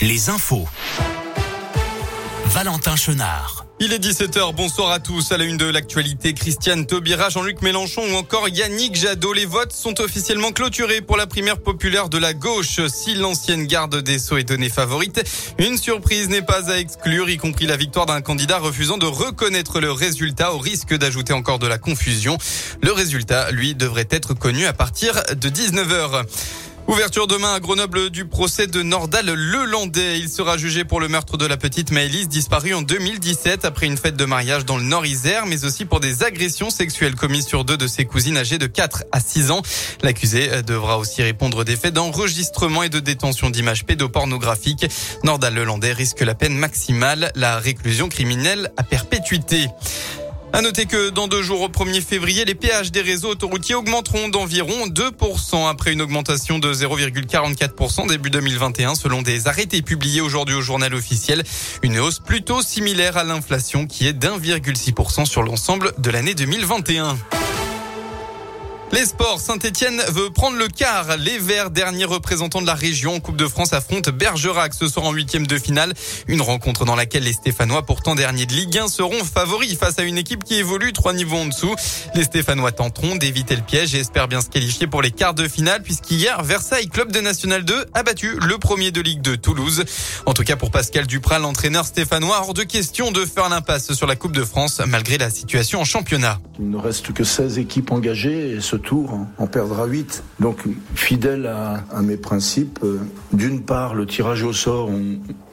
les infos. Valentin Chenard. Il est 17h, bonsoir à tous. À la une de l'actualité, Christiane Taubira, Jean-Luc Mélenchon ou encore Yannick Jadot. Les votes sont officiellement clôturés pour la primaire populaire de la gauche. Si l'ancienne garde des Sceaux est donnée favorite, une surprise n'est pas à exclure, y compris la victoire d'un candidat refusant de reconnaître le résultat au risque d'ajouter encore de la confusion. Le résultat, lui, devrait être connu à partir de 19h. Ouverture demain à Grenoble du procès de Nordal Lelandais. Il sera jugé pour le meurtre de la petite Maëlys disparue en 2017 après une fête de mariage dans le Nord-Isère, mais aussi pour des agressions sexuelles commises sur deux de ses cousines âgées de 4 à 6 ans. L'accusé devra aussi répondre des faits d'enregistrement et de détention d'images pédopornographiques. Nordal Lelandais risque la peine maximale, la réclusion criminelle à perpétuité. À noter que dans deux jours au 1er février, les péages des réseaux autoroutiers augmenteront d'environ 2% après une augmentation de 0,44% début 2021 selon des arrêtés publiés aujourd'hui au journal officiel. Une hausse plutôt similaire à l'inflation qui est d'1,6% sur l'ensemble de l'année 2021. Les sports, Saint-Etienne veut prendre le quart. Les Verts, derniers représentants de la région en Coupe de France, affrontent Bergerac ce soir en huitième de finale. Une rencontre dans laquelle les Stéphanois, pourtant derniers de Ligue 1, seront favoris face à une équipe qui évolue trois niveaux en dessous. Les Stéphanois tenteront d'éviter le piège et espèrent bien se qualifier pour les quarts de finale puisqu'hier, Versailles, club de National 2, a battu le premier de Ligue 2, Toulouse. En tout cas, pour Pascal Duprat, l'entraîneur stéphanois, hors de question de faire l'impasse sur la Coupe de France malgré la situation en championnat. Il ne reste que 16 équipes engagées tour, on perdra 8. Donc, fidèle à, mes principes, euh, d'une part, le tirage au sort,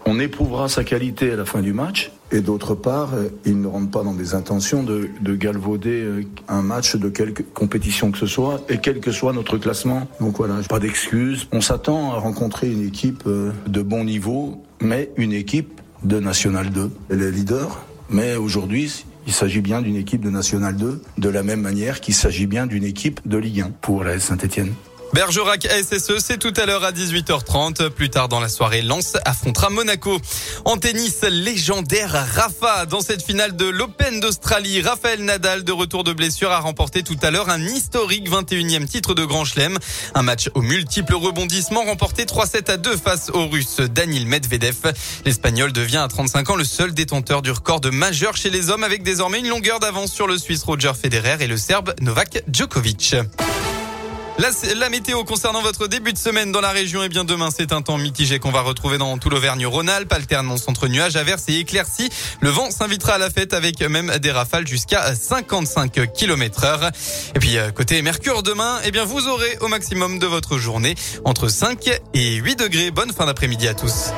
on, éprouvera sa qualité à la fin du match. Et d'autre part, euh, il ne rentre pas dans des intentions de, de, galvauder euh, un match de quelque compétition que ce soit, et quel que soit notre classement. Donc voilà, pas d'excuses. On s'attend à rencontrer une équipe de bon niveau, mais une équipe de National 2. Elle est leader, mais aujourd'hui, il s'agit bien d'une équipe de National 2, de la même manière qu'il s'agit bien d'une équipe de Ligue 1 pour la Saint-Etienne. Bergerac SSE, c'est tout à l'heure à 18h30. Plus tard dans la soirée, Lens affrontera Monaco. En tennis, légendaire Rafa. Dans cette finale de l'Open d'Australie, Raphaël Nadal, de retour de blessure, a remporté tout à l'heure un historique 21e titre de Grand Chelem. Un match aux multiples rebondissements remporté 3-7 à 2 face au Russe Daniil Medvedev. L'Espagnol devient à 35 ans le seul détenteur du record de majeur chez les hommes avec désormais une longueur d'avance sur le Suisse Roger Federer et le Serbe Novak Djokovic. La, la, météo concernant votre début de semaine dans la région, eh bien demain c'est un temps mitigé qu'on va retrouver dans tout l'Auvergne-Rhône-Alpes, alternance entre nuages, averses et éclaircies. Le vent s'invitera à la fête avec même des rafales jusqu'à 55 km heure. Et puis euh, côté Mercure demain, eh bien vous aurez au maximum de votre journée entre 5 et 8 degrés. Bonne fin d'après-midi à tous.